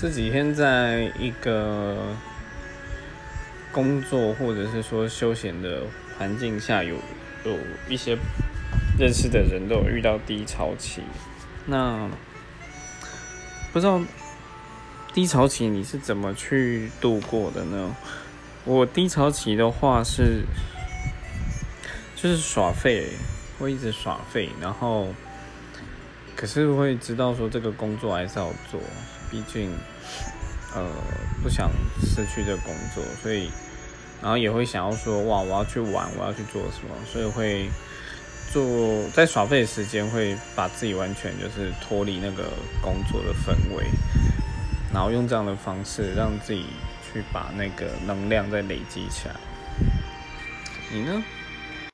这几天在一个工作或者是说休闲的环境下，有有一些认识的人都有遇到低潮期。那不知道低潮期你是怎么去度过的呢？我低潮期的话是就是耍废，会一直耍废，然后。可是会知道说这个工作还是要做，毕竟，呃，不想失去这工作，所以，然后也会想要说，哇，我要去玩，我要去做什么，所以会做在耍废的时间，会把自己完全就是脱离那个工作的氛围，然后用这样的方式让自己去把那个能量再累积起来。你呢？